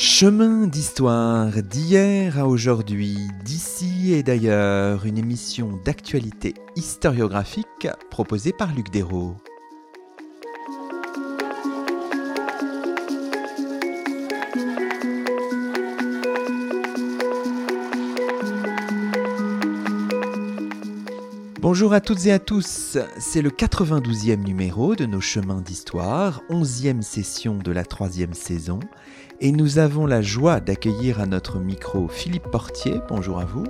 Chemin d'histoire d'hier à aujourd'hui, d'ici et d'ailleurs, une émission d'actualité historiographique proposée par Luc Dérault. Bonjour à toutes et à tous, c'est le 92e numéro de nos chemins d'histoire, 11e session de la troisième saison, et nous avons la joie d'accueillir à notre micro Philippe Portier. Bonjour à vous.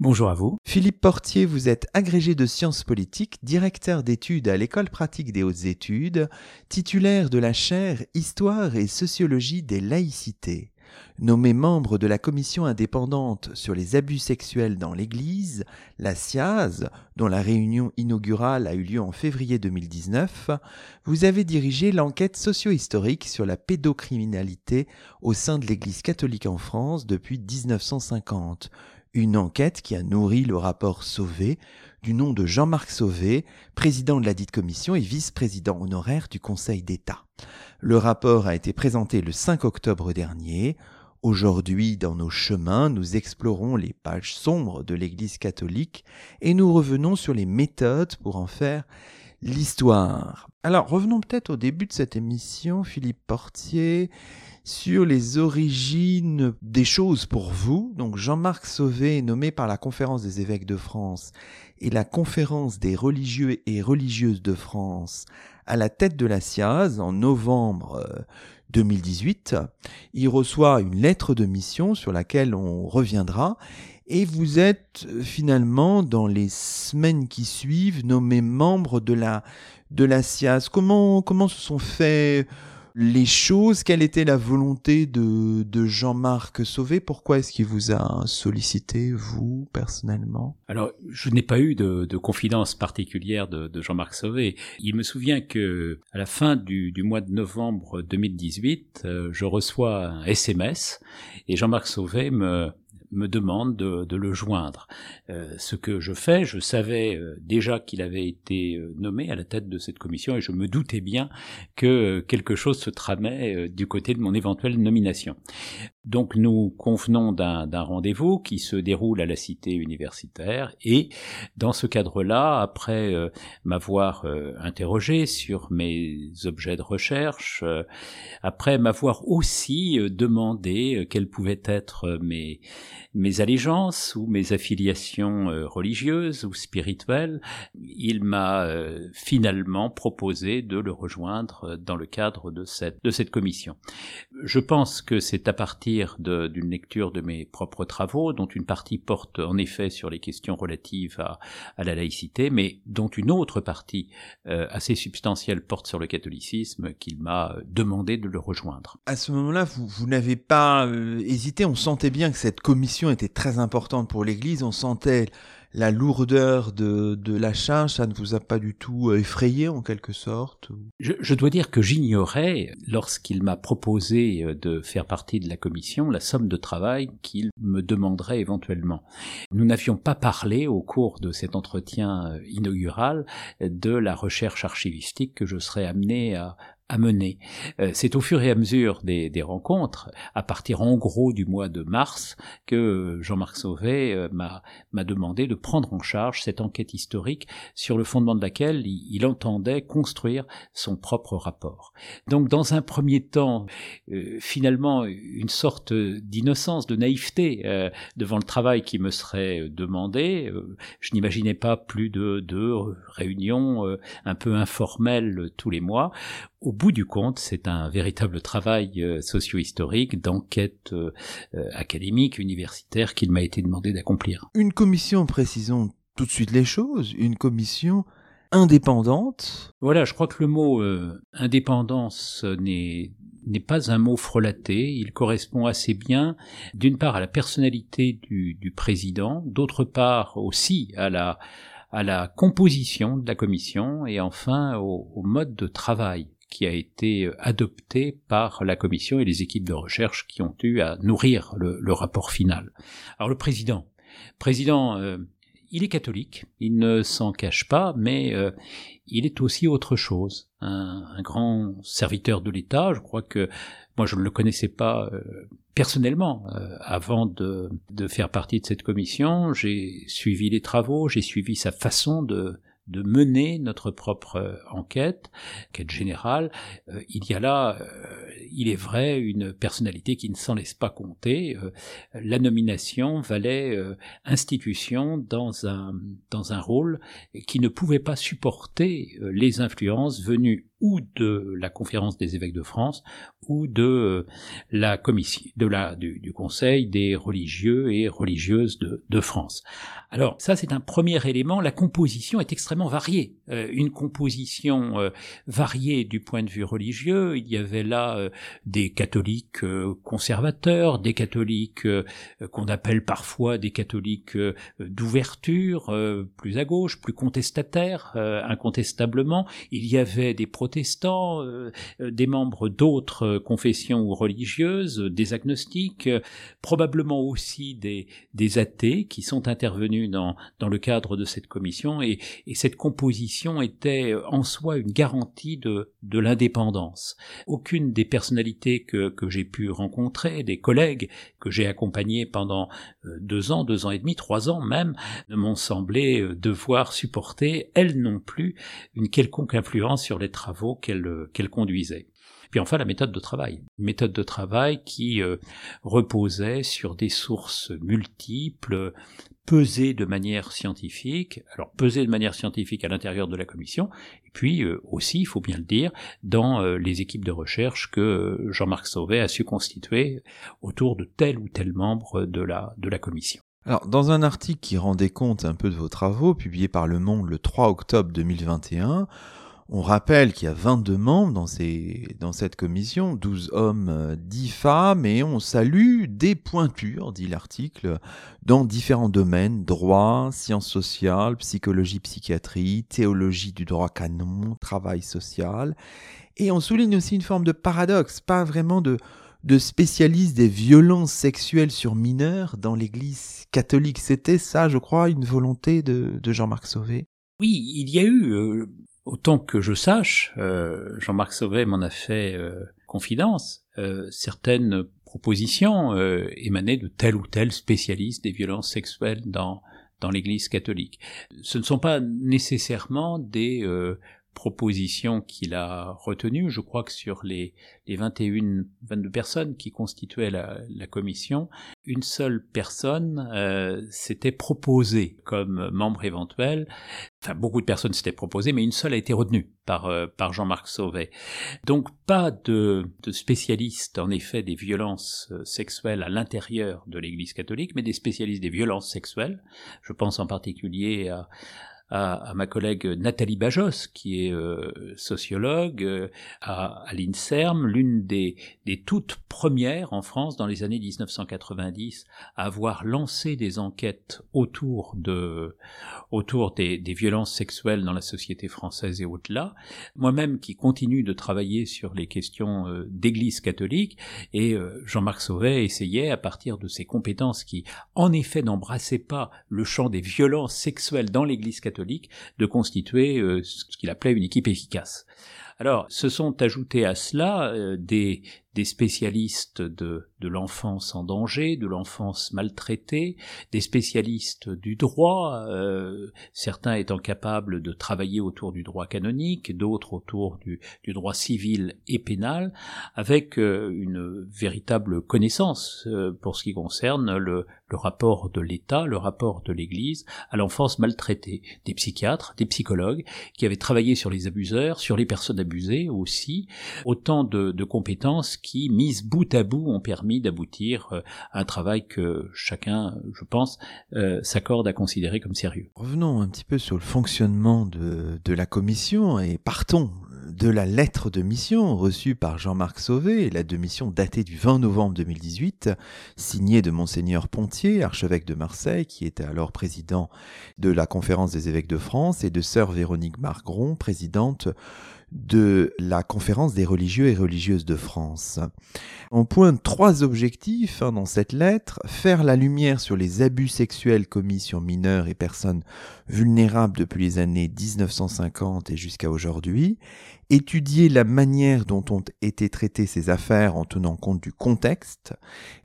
Bonjour à vous. Philippe Portier, vous êtes agrégé de sciences politiques, directeur d'études à l'école pratique des hautes études, titulaire de la chaire Histoire et sociologie des laïcités. Nommé membre de la commission indépendante sur les abus sexuels dans l'Église, la SIAZ, dont la réunion inaugurale a eu lieu en février 2019, vous avez dirigé l'enquête socio-historique sur la pédocriminalité au sein de l'Église catholique en France depuis 1950, une enquête qui a nourri le rapport Sauvé, du nom de Jean-Marc Sauvé, président de la dite commission et vice-président honoraire du Conseil d'État. Le rapport a été présenté le 5 octobre dernier. Aujourd'hui, dans nos chemins, nous explorons les pages sombres de l'Église catholique et nous revenons sur les méthodes pour en faire l'histoire. Alors, revenons peut-être au début de cette émission, Philippe Portier, sur les origines des choses pour vous. Donc, Jean-Marc Sauvé, nommé par la Conférence des évêques de France et la Conférence des religieux et religieuses de France à la tête de la SIAZ en novembre euh, 2018. Il reçoit une lettre de mission sur laquelle on reviendra et vous êtes euh, finalement dans les semaines qui suivent nommé membre de la de la SIAS. Comment comment se sont faits les choses, quelle était la volonté de, de Jean-Marc Sauvé? Pourquoi est-ce qu'il vous a sollicité, vous, personnellement? Alors, je n'ai pas eu de, de confidence particulière de, de Jean-Marc Sauvé. Il me souvient que à la fin du, du mois de novembre 2018, euh, je reçois un SMS et Jean-Marc Sauvé me me demande de, de le joindre. Euh, ce que je fais, je savais euh, déjà qu'il avait été euh, nommé à la tête de cette commission et je me doutais bien que quelque chose se tramait du côté de mon éventuelle nomination. Donc nous convenons d'un rendez-vous qui se déroule à la cité universitaire et dans ce cadre-là, après m'avoir interrogé sur mes objets de recherche, après m'avoir aussi demandé quels pouvaient être mes mes allégeances ou mes affiliations euh, religieuses ou spirituelles, il m'a euh, finalement proposé de le rejoindre euh, dans le cadre de cette, de cette commission. Je pense que c'est à partir d'une lecture de mes propres travaux, dont une partie porte en effet sur les questions relatives à, la laïcité, mais dont une autre partie assez substantielle porte sur le catholicisme, qu'il m'a demandé de le rejoindre. À ce moment-là, vous n'avez pas hésité, on sentait bien que cette commission était très importante pour l'Église. On sentait la lourdeur de, de, la charge, ça ne vous a pas du tout euh, effrayé en quelque sorte je, je dois dire que j'ignorais, lorsqu'il m'a proposé euh, de faire partie de la commission, la somme de travail qu'il me demanderait éventuellement. Nous n'avions pas parlé au cours de cet entretien euh, inaugural de la recherche archivistique que je serais amené à, Euh, c'est au fur et à mesure des, rencontres, à partir en gros du mois de mars, que Jean-Marc Sauvé euh, m'a demandé de prendre en charge cette enquête historique sur le fondement de laquelle il, entendait construire son propre rapport. Donc dans un premier temps, euh, finalement, une sorte d'innocence, de naïveté devant le travail qui me serait demandé. Je n'imaginais pas plus de deux réunions un peu informelles tous les mois au bout du compte, c'est un véritable travail euh, socio-historique, d'enquête euh, euh, académique, universitaire qu'il m'a été demandé d'accomplir. Une commission, précisons tout de suite les choses, une commission indépendante. Voilà, je crois que le mot indépendance n'est n'est pas un mot frelaté, il correspond assez bien d'une part à la personnalité du, du président, d'autre part aussi à la à la composition de la commission et enfin au, au mode de travail qui a été euh, adopté par la commission et les équipes de recherche qui ont eu à nourrir le, rapport final. Alors le président, président, euh, il est catholique, il ne s'en cache pas, mais euh, il est aussi autre chose. Un, grand serviteur de l'État, je crois que moi je ne le connaissais pas personnellement avant de faire partie de cette commission. J'ai suivi les travaux, j'ai suivi sa façon de, de mener notre propre euh, enquête, enquête générale. Euh, il y a là, euh, il est vrai, une personnalité qui ne s'en laisse pas compter. la nomination valait institution dans un, dans un rôle qui ne pouvait pas supporter les influences venues ou de la conférence des évêques de France ou de la commission de la du, du conseil des religieux et religieuses de, de France. Alors ça c'est un premier élément. La composition est extrêmement variée. Euh, une composition euh, variée du point de vue religieux. Il y avait là euh, des catholiques conservateurs, des catholiques qu'on appelle parfois des catholiques d'ouverture, plus à gauche, plus contestataires, incontestablement. Il y avait des protestants, des membres d'autres confessions ou religieuses, des agnostiques, probablement aussi des, athées qui sont intervenus dans, dans le cadre de cette commission et, et cette composition était en soi une garantie de, de l'indépendance. Aucune des personnalités que, que j'ai pu rencontrer, des collègues que j'ai accompagnés pendant euh, deux ans, deux ans et demi, trois ans même, ne m'ont semblé euh, devoir supporter, elles non plus, une quelconque influence sur les travaux qu'elles qu'elles conduisaient. Puis enfin la méthode de travail, une méthode de travail qui euh, reposait sur des sources multiples, pesées de manière scientifique, alors pesées de manière scientifique à l'intérieur de la commission, et puis euh, aussi, il faut bien le dire, dans euh, les équipes de recherche que Jean-Marc Sauvet a su constituer autour de tel ou tel membre de la, de la commission. Alors, dans un article qui rendait compte un peu de vos travaux, publié par Le Monde le 3 octobre 2021, on rappelle qu'il y a 22 membres dans, cette commission, 12 hommes, 10 femmes, et on salue des pointures, dit l'article, dans différents domaines, droit, sciences sociales, psychologie, psychiatrie, théologie du droit canon, travail social. Et on souligne aussi une forme de paradoxe, pas vraiment de, de spécialistes des violences sexuelles sur mineurs dans l'Église catholique. C'était ça, je crois, une volonté de, de Jean-Marc Sauvé. Oui, il y a eu euh, Autant que je sache, euh, Jean-Marc Sauvet m'en a fait euh, confidence, euh, certaines propositions émanaient de tel ou tel spécialiste des violences sexuelles dans, dans l'Église catholique. Ce ne sont pas nécessairement des propositions qu'il a retenues. Je crois que sur les, les 21, 22 personnes qui constituaient la, la commission, une seule personne euh, s'était proposée comme membre éventuel. Enfin, beaucoup de personnes s'étaient proposées, mais une seule a été retenue par, euh, par Jean-Marc Sauvet. Donc, pas de, de spécialistes, en effet, des violences euh, sexuelles à l'intérieur de l'Église catholique, mais des spécialistes des violences sexuelles. Je pense en particulier à, à, ma collègue Nathalie Bajos, qui est euh, sociologue euh, à, l'INSERM, l'une des, des, toutes premières en France dans les années 1990 à avoir lancé des enquêtes autour de autour des, des violences sexuelles dans la société française et au-delà. Moi-même qui continue de travailler sur les questions euh, d'Église catholique et Jean-Marc Sauvet essayait à partir de ses compétences qui en effet n'embrassaient pas le champ des violences sexuelles dans l'Église catholique de constituer euh, ce qu'il appelait une équipe efficace. Alors, se sont ajoutés à cela euh, des, des spécialistes de, de l'enfance en danger, de l'enfance maltraitée, des spécialistes du droit, euh, certains étant capables de travailler autour du droit canonique, d'autres autour du, du, droit civil et pénal, avec euh, une véritable connaissance euh, pour ce qui concerne le, le rapport de l'État, le rapport de l'Église à l'enfance maltraitée. Des psychiatres, des psychologues qui avaient travaillé sur les abuseurs, sur les personnes abusées aussi, autant de, de compétences qui, mises bout à bout, ont permis d'aboutir euh, à un travail que chacun, je pense, euh, s'accorde à considérer comme sérieux. Revenons un petit peu sur le fonctionnement de, de la commission et partons de la lettre de mission reçue par Jean-Marc Sauvé, la de mission datée du 20 novembre 2018, signée de Monseigneur Pontier, archevêque de Marseille, qui était alors président de la Conférence des évêques de France, et de sœur Véronique Margron, présidente de la conférence des religieux et religieuses de France. On pointe trois objectifs hein, dans cette lettre. Faire la lumière sur les abus sexuels commis sur mineurs et personnes vulnérables depuis les années 1950 et jusqu'à aujourd'hui. Étudier la manière dont ont été traitées ces affaires en tenant compte du contexte.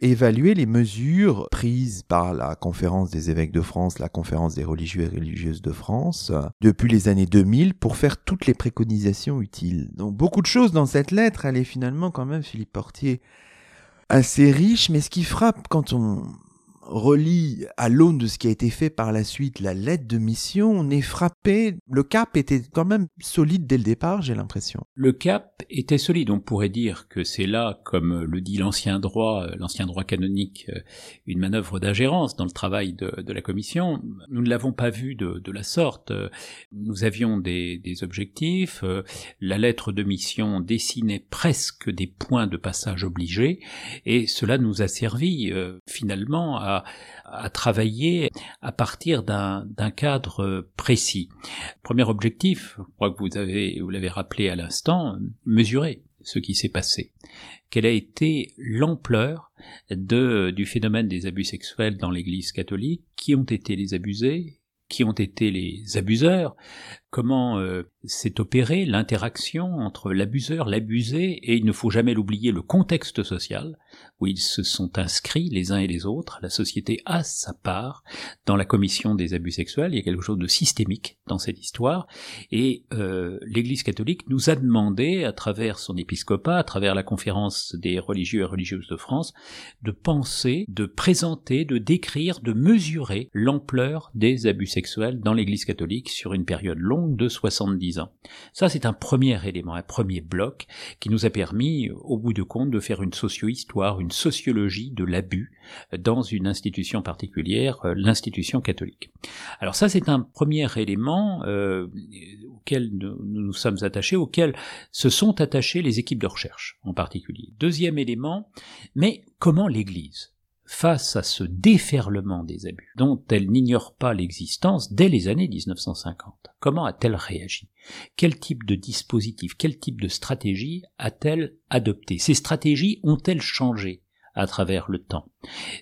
Évaluer les mesures prises par la conférence des évêques de France, la conférence des religieux et religieuses de France, depuis les années 2000 pour faire toutes les préconisations utiles. Donc beaucoup de choses dans cette lettre, elle est finalement quand même, Philippe Portier, assez riche, mais ce qui frappe quand on relit à l'aune de ce qui a été fait par la suite la lettre de mission, on est frappé. Le cap était quand même solide dès le départ, j'ai l'impression. Le cap était solide. On pourrait dire que c'est là, comme le dit l'ancien droit, euh, l'ancien droit canonique, euh, une manœuvre d'ingérence dans le travail de, la commission. Nous ne l'avons pas vu de, la sorte. Nous avions des, objectifs. Euh, la lettre de mission dessinait presque des points de passage obligés, et cela nous a servi finalement à à, travailler à partir d'un cadre précis. Premier objectif, je crois que vous avez, vous l'avez rappelé à l'instant, mesurer ce qui s'est passé. Quelle a été l'ampleur de, du phénomène des abus sexuels dans l'Église catholique, qui ont été les abusés, qui ont été les abuseurs, comment euh, s'est opérée l'interaction entre l'abuseur, l'abusé, et il ne faut jamais l'oublier, le contexte social, où ils se sont inscrits les uns et les autres. La société a sa part dans la commission des abus sexuels, il y a quelque chose de systémique dans cette histoire, et euh, l'Église catholique nous a demandé, à travers son épiscopat, à travers la conférence des religieux et religieuses de France, de penser, de présenter, de décrire, de mesurer l'ampleur des abus sexuels dans l'Église catholique sur une période longue de 70 ans. Ça, c'est un premier élément, un premier bloc qui nous a permis, au bout de compte, de faire une socio-histoire, une sociologie de l'abus dans une institution particulière, euh, l'institution catholique. Alors ça, c'est un premier élément euh, auquel nous nous sommes attachés, auquel se sont attachées les équipes de recherche en particulier. Deuxième élément, mais comment l'Église? Face à ce déferlement des abus, dont elle n'ignore pas l'existence dès les années 1950. Comment a-t-elle réagi? Quel type de dispositif, quel type de stratégie a-t-elle adopté? Ces stratégies ont-elles changé à travers le temps?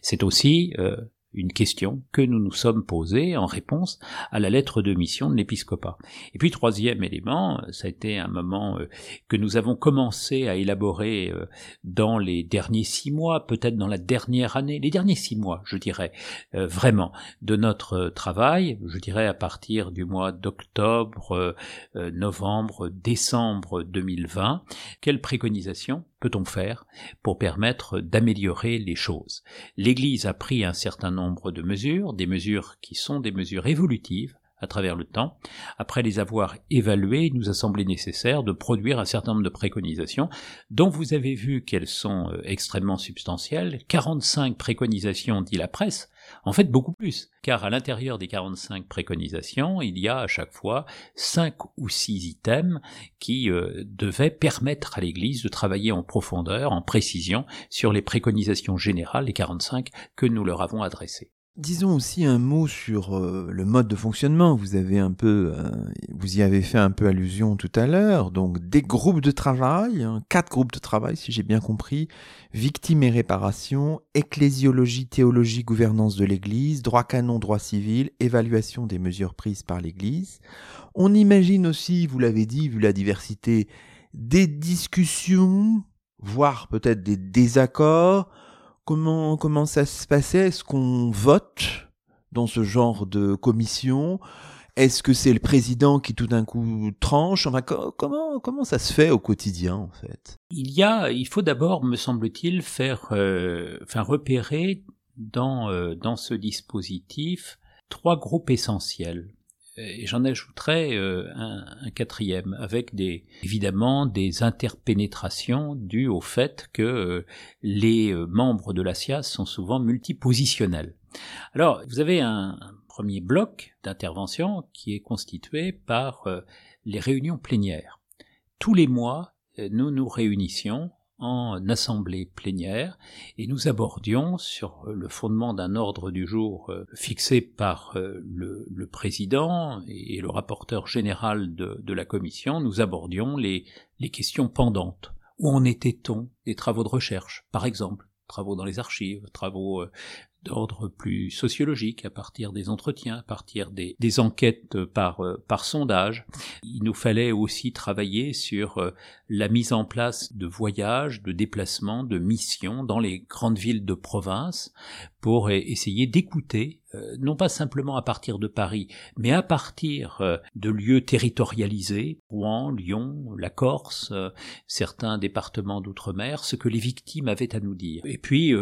C'est aussi euh, une question que nous nous sommes posées en réponse à la lettre de mission de l'épiscopat. Et puis troisième élément, ça a été un moment euh, que nous avons commencé à élaborer euh, dans les derniers six mois, peut-être dans la dernière année, les derniers six mois, je dirais, euh, vraiment, de notre travail, je dirais à partir du mois d'octobre, novembre, décembre 2020, quelles préconisations peut-on faire pour permettre d'améliorer les choses? L'Église a pris un certain nombre de mesures, des mesures qui sont des mesures évolutives, à travers le temps. Après les avoir évaluées, il nous a semblé nécessaire de produire un certain nombre de préconisations, dont vous avez vu qu'elles sont euh, extrêmement substantielles. 45 préconisations, dit la presse, en fait beaucoup plus, car à l'intérieur des 45 préconisations, il y a à chaque fois 5 ou 6 items qui euh, devaient permettre à l'Église de travailler en profondeur, en précision, sur les préconisations générales, les 45 que nous leur avons adressées. Disons aussi un mot sur euh, le mode de fonctionnement. Vous avez un peu, euh, vous y avez fait un peu allusion tout à l'heure. Donc des groupes de travail, hein, quatre groupes de travail si j'ai bien compris victimes et réparation, ecclésiologie, théologie, gouvernance de l'Église, droit canon, droit civil, évaluation des mesures prises par l'Église. On imagine aussi, vous l'avez dit, vu la diversité, des discussions, voire peut-être des désaccords Comment, comment ça se passait? Est-ce qu'on vote dans ce genre de commission? Est-ce que c'est le président qui tout d'un coup tranche? Enfin, comment, comment ça se fait au quotidien en fait? Il y a, il faut d'abord, me semble-t-il, faire, euh, enfin repérer dans euh, dans ce dispositif trois groupes essentiels et j'en ajouterai euh, un, quatrième, avec des, évidemment des interpénétrations dues au fait que euh, les euh, membres de la SIAS sont souvent multipositionnels. Alors, vous avez un, premier bloc d'intervention qui est constitué par les réunions plénières. Tous les mois, nous nous réunissions en assemblée plénière et nous abordions sur le fondement d'un ordre du jour euh, fixé par euh, le, président et le rapporteur général de, la commission, nous abordions les, questions pendantes. Où en était-on des travaux de recherche, par exemple? Travaux dans les archives, travaux euh, d'ordre plus sociologique, à partir des entretiens, à partir des, enquêtes par, euh, par sondage. Il nous fallait aussi travailler sur euh, la mise en place de voyages, de déplacements, de missions dans les grandes villes de province pour essayer d'écouter, euh, non pas simplement à partir de Paris, mais à partir de lieux territorialisés, Rouen, Lyon, la Corse, certains départements d'outre-mer, ce que les victimes avaient à nous dire. Et puis,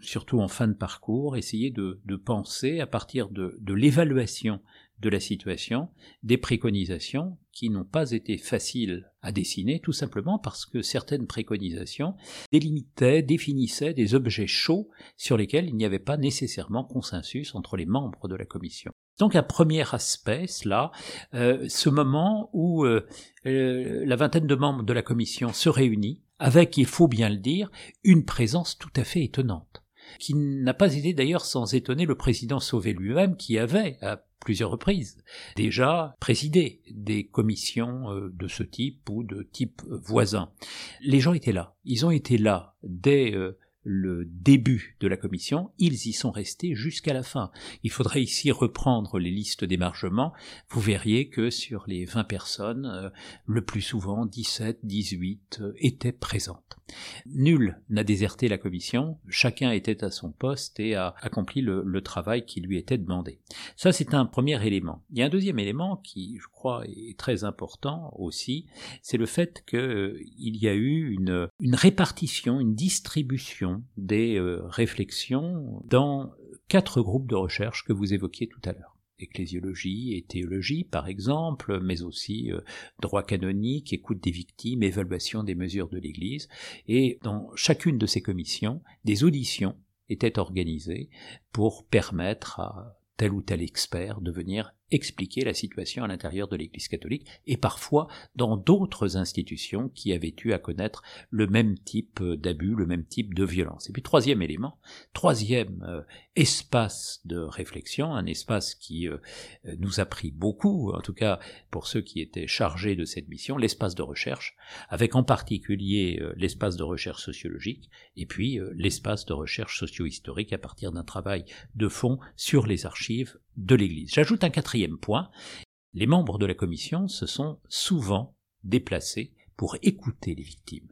surtout en fin de parcours, essayer de, penser à partir de, l'évaluation de la situation, des préconisations qui n'ont pas été faciles à dessiner, tout simplement parce que certaines préconisations délimitaient, définissaient des objets chauds sur lesquels il n'y avait pas nécessairement consensus entre les membres de la commission. Donc un premier aspect, cela, euh, ce moment où euh, euh, la vingtaine de membres de la commission se réunit avec, il faut bien le dire, une présence tout à fait étonnante qui n'a pas été d'ailleurs sans étonner le président Sauvé lui-même, qui avait, à plusieurs reprises, déjà présidé des commissions euh, de ce type ou de type voisin. Les gens étaient là. Ils ont été là dès euh, le début de la commission, ils y sont restés jusqu'à la fin. Il faudrait ici reprendre les listes d'émargement. Vous verriez que sur les 20 personnes, euh, le plus souvent 17, 18 euh, étaient présentes. Nul n'a déserté la commission, chacun était à son poste et a accompli le, travail qui lui était demandé. Ça, c'est un premier élément. Il y a un deuxième élément qui, je crois, est très important aussi, c'est le fait qu'il euh, y a eu une, une répartition, une distribution des euh, réflexions dans quatre groupes de recherche que vous évoquiez tout à l'heure. Ecclésiologie et théologie, par exemple, mais aussi euh, droit canonique, écoute des victimes, évaluation des mesures de l'Église. Et dans chacune de ces commissions, des auditions étaient organisées pour permettre à tel ou tel expert de venir expliquer la situation à l'intérieur de l'Église catholique et parfois dans d'autres institutions qui avaient eu à connaître le même type d'abus, le même type de violence. Et puis troisième élément, troisième euh, espace de réflexion, un espace qui euh, nous a pris beaucoup, en tout cas pour ceux qui étaient chargés de cette mission, l'espace de recherche, avec en particulier euh, l'espace de recherche sociologique et puis l'espace de recherche socio-historique à partir d'un travail de fond sur les archives de l'Église. J'ajoute un quatrième point. Les membres de la commission se sont souvent déplacés pour écouter les victimes.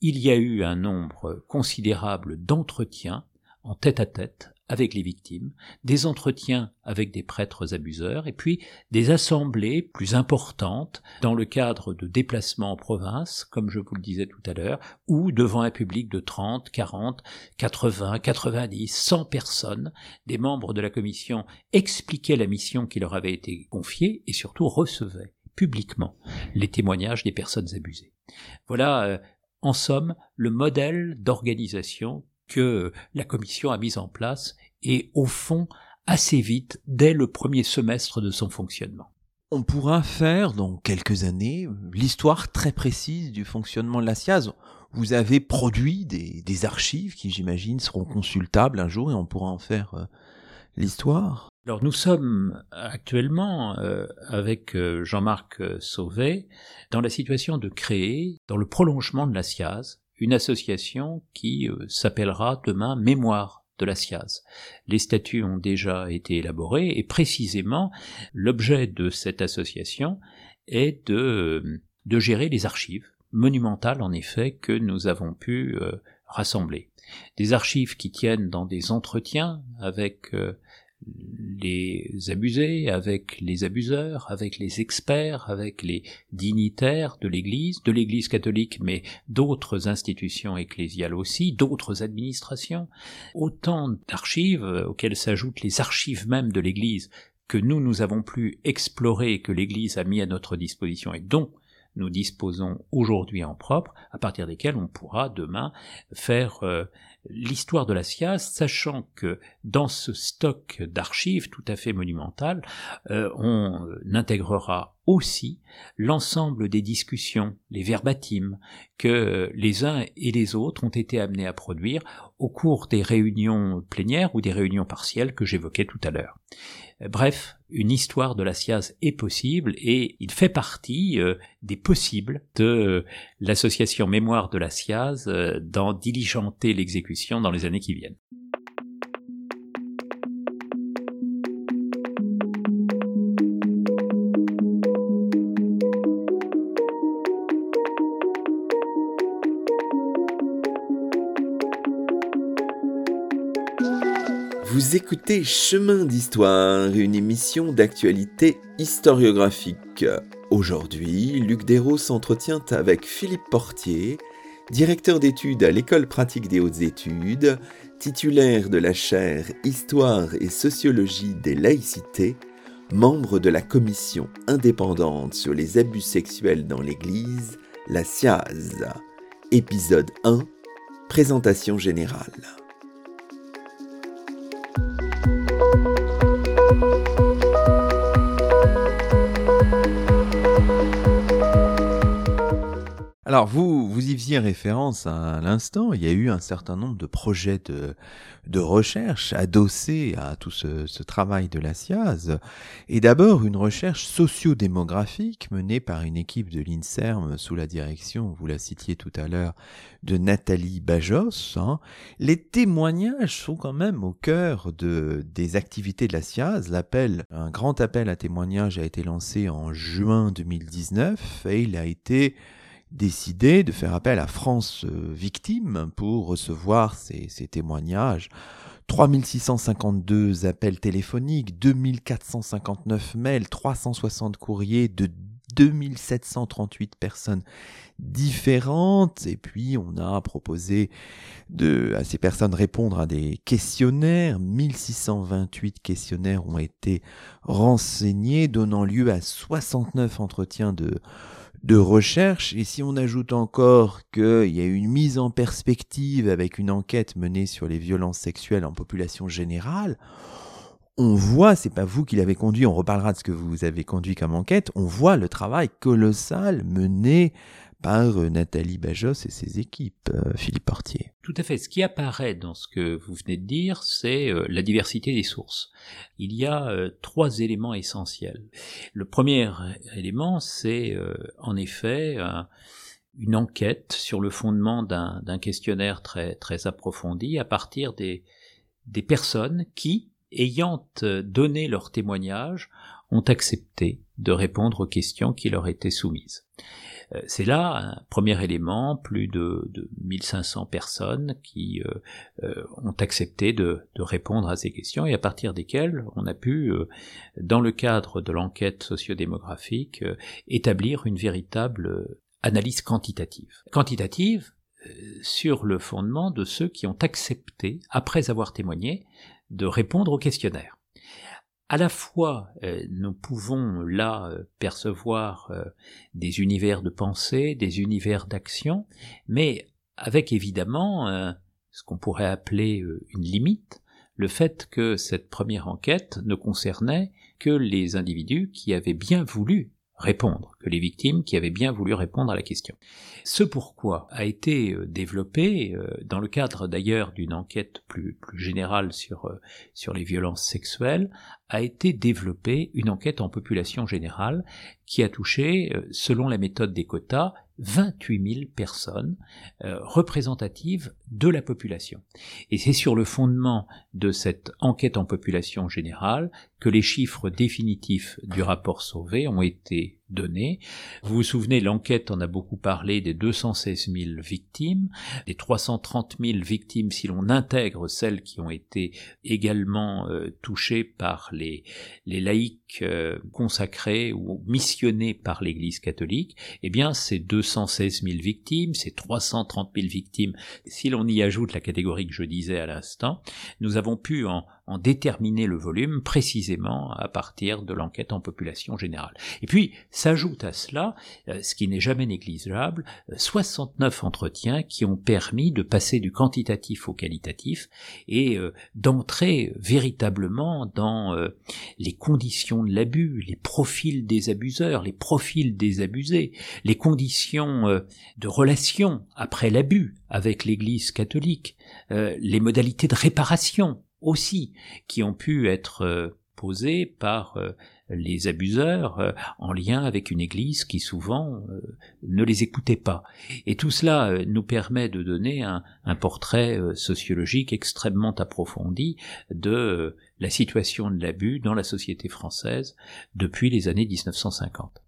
Il y a eu un nombre considérable d'entretiens en tête à tête avec les victimes, des entretiens avec des prêtres abuseurs, et puis des assemblées plus importantes dans le cadre de déplacements en province, comme je vous le disais tout à l'heure, ou devant un public de 30, 40, 80, 90, 100 personnes, des membres de la commission expliquaient la mission qui leur avait été confiée et surtout recevaient publiquement les témoignages des personnes abusées. Voilà, euh, en somme, le modèle d'organisation que la Commission a mise en place et au fond assez vite dès le premier semestre de son fonctionnement. On pourra faire dans quelques années l'histoire très précise du fonctionnement de la SIAZ. Vous avez produit des, archives qui, j'imagine, seront consultables un jour et on pourra en faire euh, l'histoire. Alors nous sommes actuellement euh, avec euh, Jean-Marc Sauvé dans la situation de créer, dans le prolongement de la SIAZ, une association qui euh, s'appellera demain Mémoire de la SIAZ. Les statuts ont déjà été élaborés et précisément l'objet de cette association est de, de gérer les archives monumentales en effet que nous avons pu euh, rassembler. Des archives qui tiennent dans des entretiens avec euh, les abusés, avec les abuseurs, avec les experts, avec les dignitaires de l'Église, de l'Église catholique, mais d'autres institutions ecclésiales aussi, d'autres administrations, autant d'archives auxquelles s'ajoutent les archives même de l'Église que nous, nous avons pu explorer que l'Église a mis à notre disposition et dont nous disposons aujourd'hui en propre, à partir desquelles on pourra demain faire euh, l'histoire de la SIAZ, sachant que dans ce stock d'archives tout à fait monumental, euh, on intégrera aussi l'ensemble des discussions, les verbatims que les uns et les autres ont été amenés à produire au cours des réunions plénières ou des réunions partielles que j'évoquais tout à l'heure. Bref, une histoire de la SIAZ est possible et il fait partie euh, des possibles de euh, l'association Mémoire de la SIAZ euh, d'en diligenter l'exécution dans les années qui viennent. Écoutez Chemin d'Histoire, une émission d'actualité historiographique. Aujourd'hui, Luc Dérault s'entretient avec Philippe Portier, directeur d'études à l'École pratique des hautes études, titulaire de la chaire Histoire et sociologie des laïcités, membre de la commission indépendante sur les abus sexuels dans l'Église, la SIAZ. Épisode 1 Présentation générale. Música Alors vous, vous y faisiez référence à l'instant, il y a eu un certain nombre de projets de, de recherche adossés à tout ce, ce travail de la SIAZ. Et d'abord une recherche sociodémographique menée par une équipe de l'INSERM sous la direction, vous la citiez tout à l'heure, de Nathalie Bajos. Hein. Les témoignages sont quand même au cœur de, des activités de la SIAZ. L'appel, un grand appel à témoignages a été lancé en juin 2019 et il a été décidé de faire appel à France euh, Victime pour recevoir ces, témoignages. 3652 appels téléphoniques, 2459 mails, 360 courriers de 2738 personnes différentes et puis on a proposé à ces personnes répondre à des questionnaires. 1628 questionnaires ont été renseignés donnant lieu à 69 entretiens de de recherche. Et si on ajoute encore qu'il y a une mise en perspective avec une enquête menée sur les violences sexuelles en population générale, on voit, c'est pas vous qui l'avez conduit, on reparlera de ce que vous avez conduit comme enquête, on voit le travail colossal mené par euh, Nathalie Bajos et ses équipes, euh, Philippe Portier. Tout à fait. Ce qui apparaît dans ce que vous venez de dire, c'est euh, la diversité des sources. Il y a trois éléments essentiels. Le premier élément, c'est en effet une enquête sur le fondement d'un questionnaire très, très approfondi à partir des, des personnes qui, ayant donné leur témoignage, ont accepté de répondre aux questions qui leur étaient soumises. Euh, c'est là un premier élément, plus de, de 1500 personnes qui euh, euh, ont accepté de, répondre à ces questions et à partir desquelles on a pu, dans le cadre de l'enquête sociodémographique, établir une véritable analyse quantitative. Quantitative sur le fondement de ceux qui ont accepté, après avoir témoigné, de répondre au questionnaire à la fois euh, nous pouvons là euh, percevoir euh, des univers de pensée, des univers d'action, mais avec évidemment ce qu'on pourrait appeler une limite, le fait que cette première enquête ne concernait que les individus qui avaient bien voulu répondre, que les victimes qui avaient bien voulu répondre à la question. Ce pourquoi a été euh, développé euh, dans le cadre d'ailleurs d'une enquête plus, générale sur, euh, sur les violences sexuelles, a été développé une enquête en population générale qui a touché, selon la méthode des quotas, 28 000 personnes représentatives de la population. Et c'est sur le fondement de cette enquête en population générale que les chiffres définitifs du rapport Sauvé ont été données. Vous vous souvenez, l'enquête en a beaucoup parlé des 216 000 victimes, des 330 000 victimes si l'on intègre celles qui ont été également euh, touchées par les, les laïcs euh, consacrés ou missionnés par l'Église catholique. Eh bien, ces 216 000 victimes, ces 330 000 victimes, si l'on y ajoute la catégorie que je disais à l'instant, nous avons pu en en déterminer le volume précisément à partir de l'enquête en population générale. Et puis s'ajoute à cela, euh, ce qui n'est jamais négligeable, 69 entretiens qui ont permis de passer du quantitatif au qualitatif et d'entrer véritablement dans les conditions de l'abus, les profils des abuseurs, les profils des abusés, les conditions de relation après l'abus avec l'Église catholique, euh, les modalités de réparation aussi qui ont pu être euh, posées par euh, les abuseurs en lien avec une Église qui souvent ne les écoutait pas. Et tout cela nous permet de donner un, un portrait sociologique extrêmement approfondi de la situation de l'abus dans la société française depuis les années 1950.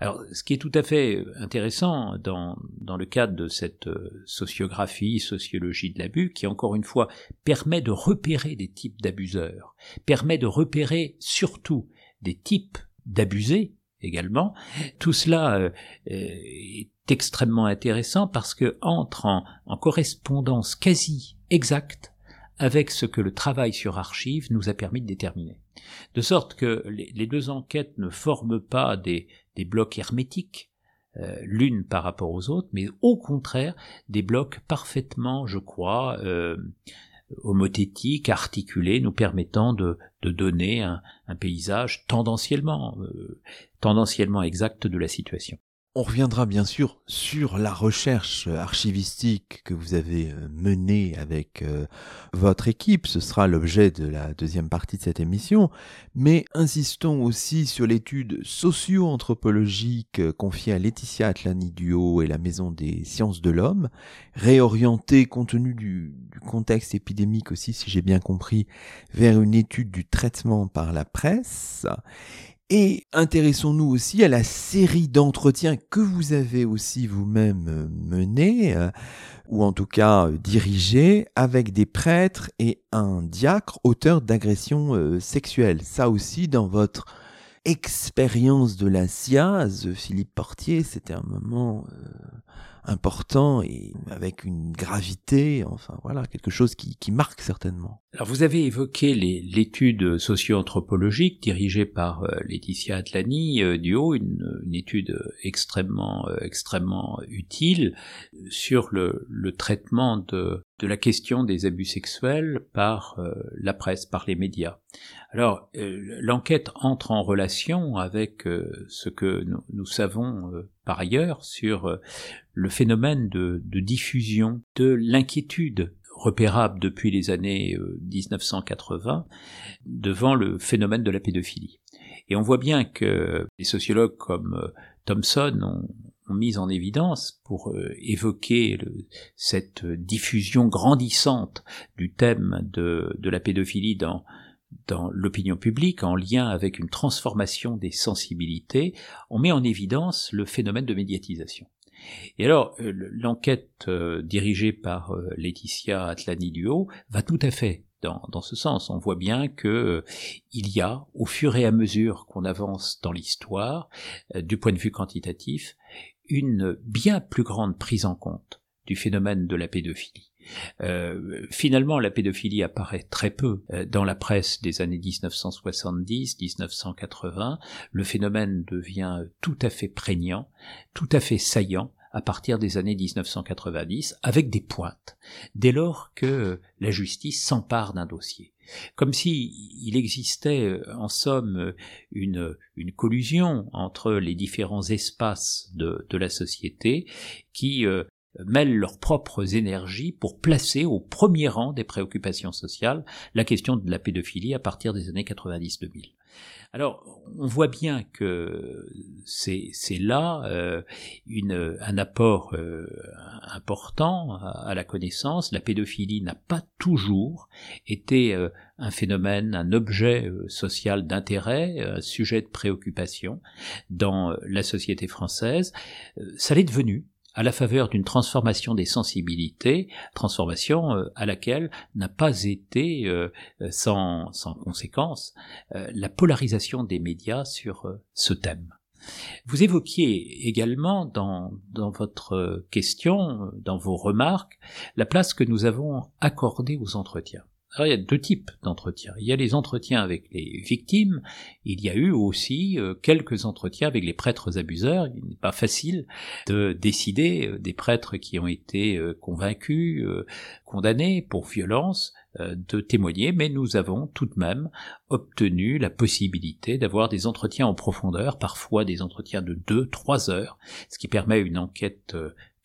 Alors, ce qui est tout à fait intéressant dans, dans le cadre de cette euh, sociographie, sociologie de l'abus, qui encore une fois permet de repérer des types d'abuseurs, permet de repérer surtout des types d'abusés également, tout cela euh, est extrêmement intéressant parce que entre en, en correspondance quasi exacte avec ce que le travail sur archives nous a permis de déterminer. De sorte que les, deux enquêtes ne forment pas des, blocs hermétiques, euh, l'une par rapport aux autres, mais au contraire des blocs parfaitement, je crois, euh, homothétiques, articulés, nous permettant de, donner un, paysage tendanciellement, euh, tendanciellement exact de la situation. On reviendra bien sûr sur la recherche archivistique que vous avez euh, menée avec euh, votre équipe, ce sera l'objet de la deuxième partie de cette émission, mais insistons aussi sur l'étude socio-anthropologique euh, confiée à Laetitia Atlani Duo et la Maison des sciences de l'homme, réorientée compte tenu du, du contexte épidémique aussi, si j'ai bien compris, vers une étude du traitement par la presse. Et intéressons-nous aussi à la série d'entretiens que vous avez aussi vous-même euh, menés, euh, ou en tout cas euh, dirigés, avec des prêtres et un diacre auteur d'agressions sexuelles. Ça aussi, dans votre expérience de la SIAZ, Philippe Portier, c'était un moment important et avec une gravité, enfin voilà, quelque chose qui, qui marque certainement. Alors vous avez évoqué l'étude socio-anthropologique dirigée par euh, Laetitia Atlani euh, du haut, une, une, étude extrêmement euh, extrêmement utile sur le, le traitement de, de la question des abus sexuels par la presse, par les médias. Alors l'enquête entre en relation avec ce que nous, nous savons par ailleurs sur le phénomène de, diffusion de l'inquiétude repérable depuis les années 1980 euh, devant le phénomène de la pédophilie. Et on voit bien que les sociologues comme euh, Thomson ont, mis en évidence pour euh, évoquer cette diffusion grandissante du thème de la pédophilie dans, dans l'opinion publique en lien avec une transformation des sensibilités, on met en évidence le phénomène de médiatisation. Et alors, euh, l'enquête euh, dirigée par euh, Laetitia Atlani-Duo va tout à fait dans, dans, ce sens. On voit bien que il y a, au fur et à mesure qu'on avance dans l'histoire, du point de vue quantitatif, une bien plus grande prise en compte du phénomène de la pédophilie. Euh, finalement, la pédophilie apparaît très peu dans la presse des années 1970-1980. Le phénomène devient tout à fait prégnant, tout à fait saillant, à partir des années 1990 avec des pointes, dès lors que la justice s'empare d'un dossier. Comme si il existait euh, en somme euh, une, collusion entre les différents espaces de, de la société qui euh, mêlent leurs propres énergies pour placer au premier rang des préoccupations sociales la question de la pédophilie à partir des années 90-2000. Alors, on voit bien que c'est là euh, un apport euh, important à, la connaissance. La pédophilie n'a pas toujours été euh, un phénomène, un objet social d'intérêt, un sujet de préoccupation dans la société française. ça l'est devenu à la faveur d'une transformation des sensibilités, transformation euh, à laquelle n'a pas été euh, sans, sans conséquence euh, la polarisation des médias sur ce thème. Vous évoquiez également dans, dans votre question, dans vos remarques, la place que nous avons accordée aux entretiens. Alors il y a deux types d'entretiens. Il y a les entretiens avec les victimes, il y a eu aussi euh, quelques entretiens avec les prêtres abuseurs. Il n'est pas facile de décider euh, des prêtres qui ont été euh, convaincus, condamnés pour violence, de témoigner, mais nous avons tout de même obtenu la possibilité d'avoir des entretiens en profondeur, parfois des entretiens de deux, trois heures, ce qui permet une enquête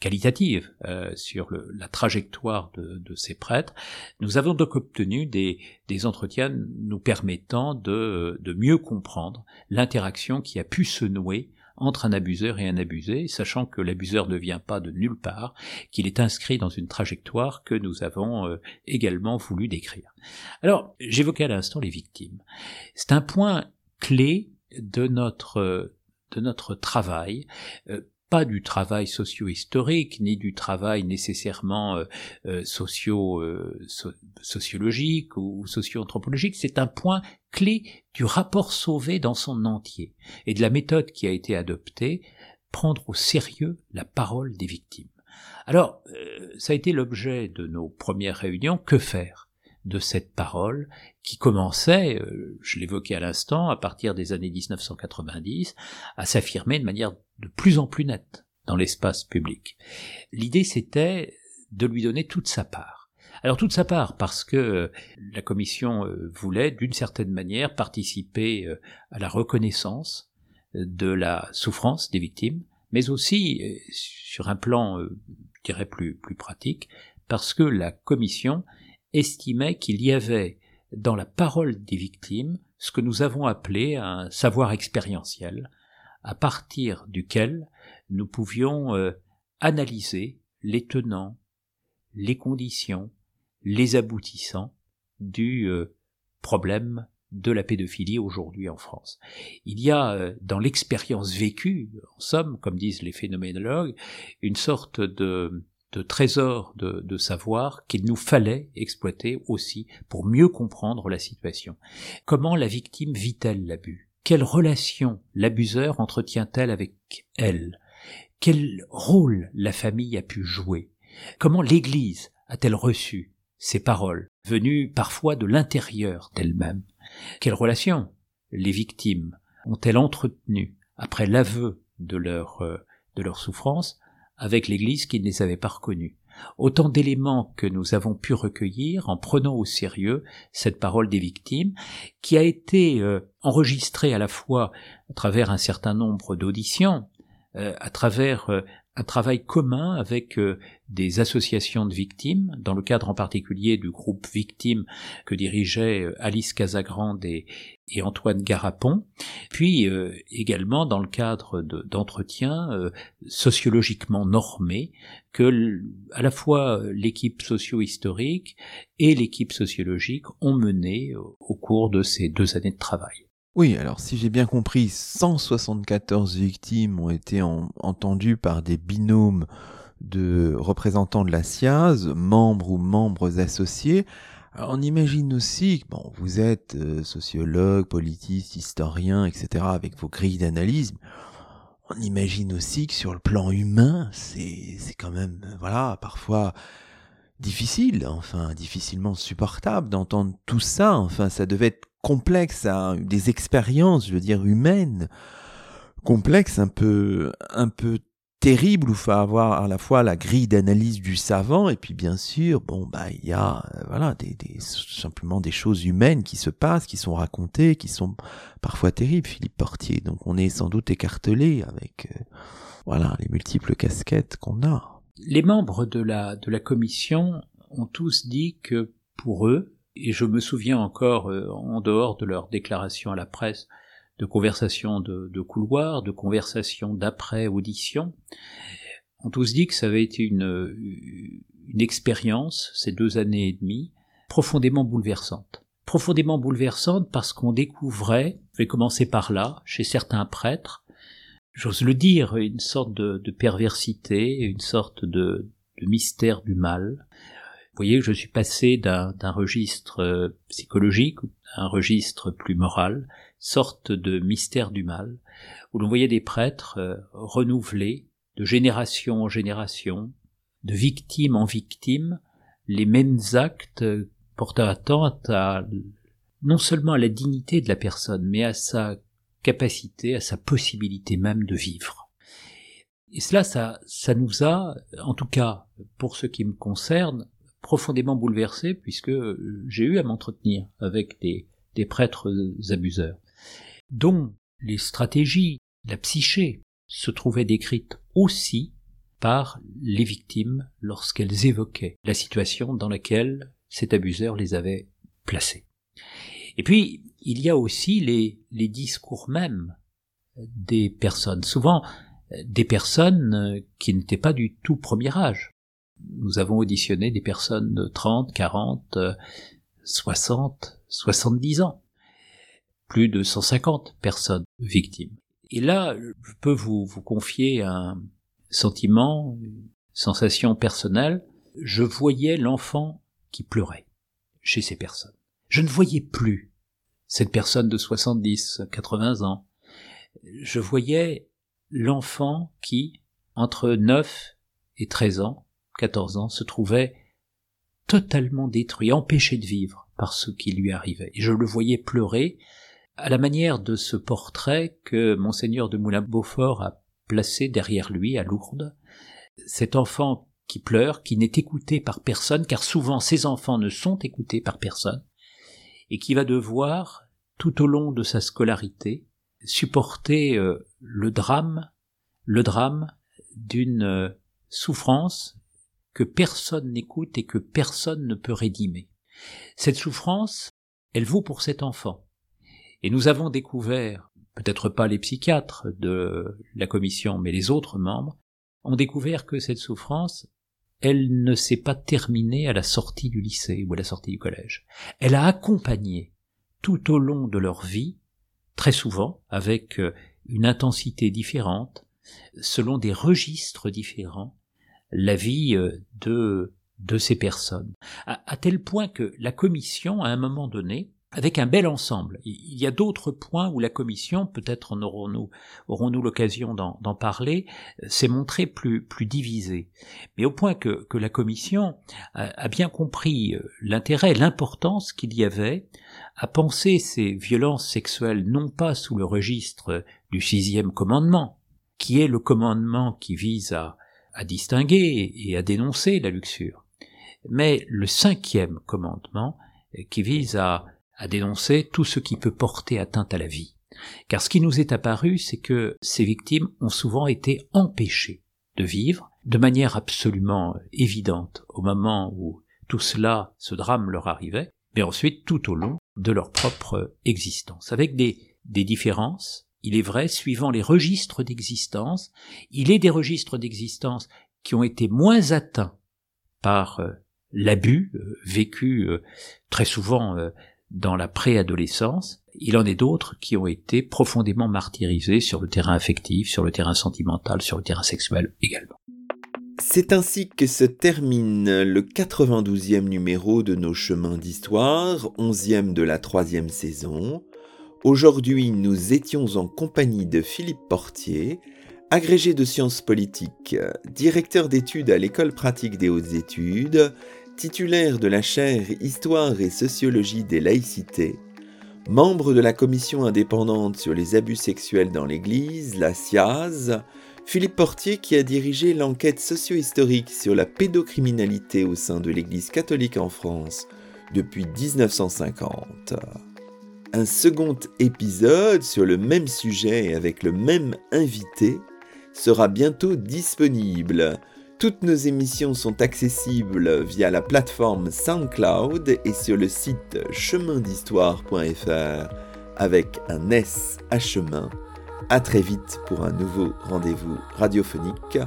qualitative euh, sur le, la trajectoire de, de, ces prêtres, nous avons donc obtenu des, des entretiens nous permettant de, de mieux comprendre l'interaction qui a pu se nouer entre un abuseur et un abusé, sachant que l'abuseur ne vient pas de nulle part, qu'il est inscrit dans une trajectoire que nous avons euh, également voulu décrire. Alors, j'évoquais à l'instant les victimes. C'est un point clé de notre de notre travail, euh, pas du travail socio-historique, ni du travail nécessairement euh, euh, socio, euh, sociologique ou socio-anthropologique, c'est un point clé du rapport sauvé dans son entier, et de la méthode qui a été adoptée, prendre au sérieux la parole des victimes. Alors, ça a été l'objet de nos premières réunions, que faire? De cette parole qui commençait, euh, je l'évoquais à l'instant, à partir des années 1990, à s'affirmer de manière de plus en plus nette dans l'espace public. L'idée c'était de lui donner toute sa part. Alors toute sa part parce que euh, la commission euh, voulait d'une certaine manière participer à la reconnaissance de la souffrance des victimes, mais aussi sur un plan, je dirais plus plus pratique, parce que la commission estimait qu'il y avait dans la parole des victimes ce que nous avons appelé un savoir expérientiel, à partir duquel nous pouvions euh, analyser les tenants, les conditions, les aboutissants du euh, problème de la pédophilie aujourd'hui en France. Il y a euh, dans l'expérience vécue, en somme, comme disent les phénoménologues, une sorte de de trésors de, savoir qu'il nous fallait exploiter aussi pour mieux comprendre la situation. Comment la victime vit-elle l'abus? Quelle relation l'abuseur entretient-elle avec elle? Quel rôle la famille a pu jouer? Comment l'Église a-t-elle reçu ces paroles, venues parfois de l'intérieur d'elle-même? Quelle relation les victimes ont-elles entretenu après l'aveu de leur, euh, de leur souffrance? Avec l'Église qui ne les avait pas reconnus. Autant d'éléments que nous avons pu recueillir en prenant au sérieux cette parole des victimes, qui a été euh, enregistrée à la fois à travers un certain nombre d'auditions, euh, à travers euh, un travail commun avec euh, des associations de victimes, dans le cadre en particulier du groupe Victimes que dirigeaient Alice Casagrande et, Antoine Garapon, puis également dans le cadre d'entretiens sociologiquement normés que à la fois l'équipe socio-historique et l'équipe sociologique ont mené au cours de ces deux années de travail. Oui, alors si j'ai bien compris, 174 victimes ont été entendues par des binômes de représentants de la SIAZ, membres ou membres associés. on imagine aussi, bon, vous êtes euh, sociologue, politiste, historien, etc., avec vos grilles d'analyse. On imagine aussi que sur le plan humain, c'est, c'est quand même, voilà, parfois difficile, enfin, difficilement supportable d'entendre tout ça. Enfin, ça devait être complexe, à des expériences, je veux dire, humaines, complexes, un peu, un peu terribles, où il faut avoir à la fois la grille d'analyse du savant, et puis bien sûr, bon, bah, il y a, euh, voilà, des, des, simplement des choses humaines qui se passent, qui sont racontées, qui sont parfois terribles, Philippe Portier. Donc on est sans doute écartelé avec, euh, voilà, les multiples casquettes qu'on a. Les membres de la, de la commission ont tous dit que pour eux, et je me souviens encore, euh, en dehors de leur déclaration à la presse, de conversations de, de couloir, de conversations d'après-audition, ont tous dit que ça avait été une, expérience, ces deux années et demie, profondément bouleversante. Profondément bouleversante parce qu'on découvrait, je vais commencer par là, chez certains prêtres, j'ose le dire, une sorte de, de perversité, une sorte de mystère du mal, vous voyez, je suis passé d'un registre euh, psychologique à un registre plus moral, sorte de mystère du mal, où l'on voyait des prêtres euh, renouvelés de génération en génération, de victime en victime, les mêmes actes porte atteinte à non seulement à la dignité de la personne, mais à sa capacité, à sa possibilité même de vivre. Et cela, ça, ça nous a, en tout cas pour ce qui me concerne, profondément bouleversé puisque j'ai eu à m'entretenir avec des, des prêtres abuseurs, dont les stratégies, la psyché, se trouvaient décrites aussi par les victimes lorsqu'elles évoquaient la situation dans laquelle cet abuseur les avait placés. Et puis, il y a aussi les, les discours mêmes des personnes, souvent des personnes qui n'étaient pas du tout premier âge. Nous avons auditionné des personnes de 30, 40, 60, 70 ans. Plus de 150 personnes victimes. Et là, je peux vous, vous confier un sentiment, une sensation personnelle. Je voyais l'enfant qui pleurait chez ces personnes. Je ne voyais plus cette personne de 70, 80 ans. Je voyais l'enfant qui, entre 9 et 13 ans, 14 ans, se trouvait totalement détruit, empêché de vivre par ce qui lui arrivait. Je le voyais pleurer à la manière de ce portrait que monseigneur de Moulin-Beaufort a placé derrière lui à Lourdes. Cet enfant qui pleure, qui n'est écouté par personne, car souvent ces enfants ne sont écoutés par personne, et qui va devoir, tout au long de sa scolarité, supporter euh, le drame, le drame d'une euh, souffrance que personne n'écoute et que personne ne peut rédimer. Cette souffrance, elle vaut pour cet enfant. Et nous avons découvert, peut-être pas les psychiatres de la commission, mais les autres membres, ont découvert que cette souffrance, elle ne s'est pas terminée à la sortie du lycée ou à la sortie du collège. Elle a accompagné tout au long de leur vie, très souvent avec une intensité différente, selon des registres différents, la vie euh, de, de ces personnes. À, tel point que la commission, à un moment donné, avec un bel ensemble. Il y a d'autres points où la commission, peut-être en aurons-nous aurons-nous l'occasion d'en parler, euh, s'est montrée plus plus divisée. Mais au point que, que la commission a, bien compris euh, l'intérêt, l'importance qu'il y avait à penser ces violences sexuelles non pas sous le registre du sixième commandement, qui est le commandement qui vise à, à distinguer et à dénoncer la luxure, mais le cinquième commandement qui vise à dénoncer tout ce qui peut porter atteinte à la vie. Car ce qui nous est apparu, c'est que ces victimes ont souvent été empêchées de vivre de manière absolument évidente au moment où tout cela, ce drame leur arrivait, mais ensuite tout au long de leur propre existence, avec des, des différences, il est vrai, suivant les registres d'existence, il est des registres d'existence qui ont été moins atteints par euh, l'abus euh, vécu euh, très souvent dans la préadolescence, il en est d'autres qui ont été profondément martyrisés sur le terrain affectif, sur le terrain sentimental, sur le terrain sexuel également. C'est ainsi que se termine le 92e numéro de nos chemins d'histoire, 11e de la troisième saison. Aujourd'hui, nous étions en compagnie de Philippe Portier, agrégé de sciences politiques, directeur d'études à l'école pratique des hautes études, titulaire de la chaire Histoire et sociologie des laïcités, membre de la commission indépendante sur les abus sexuels dans l'Église, la SIAZ, Philippe Portier qui a dirigé l'enquête socio-historique sur la pédocriminalité au sein de l'Église catholique en France depuis 1950. Un second épisode sur le même sujet et avec le même invité sera bientôt disponible toutes nos émissions sont accessibles via la plateforme SoundCloud et sur le site chemindhistoire.fr avec un S à chemin. A très vite pour un nouveau rendez-vous radiophonique.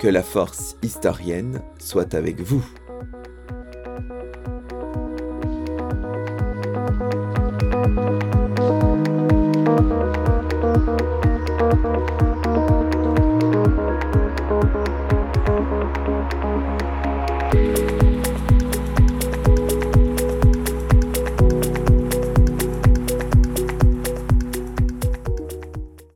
Que la force historienne soit avec vous.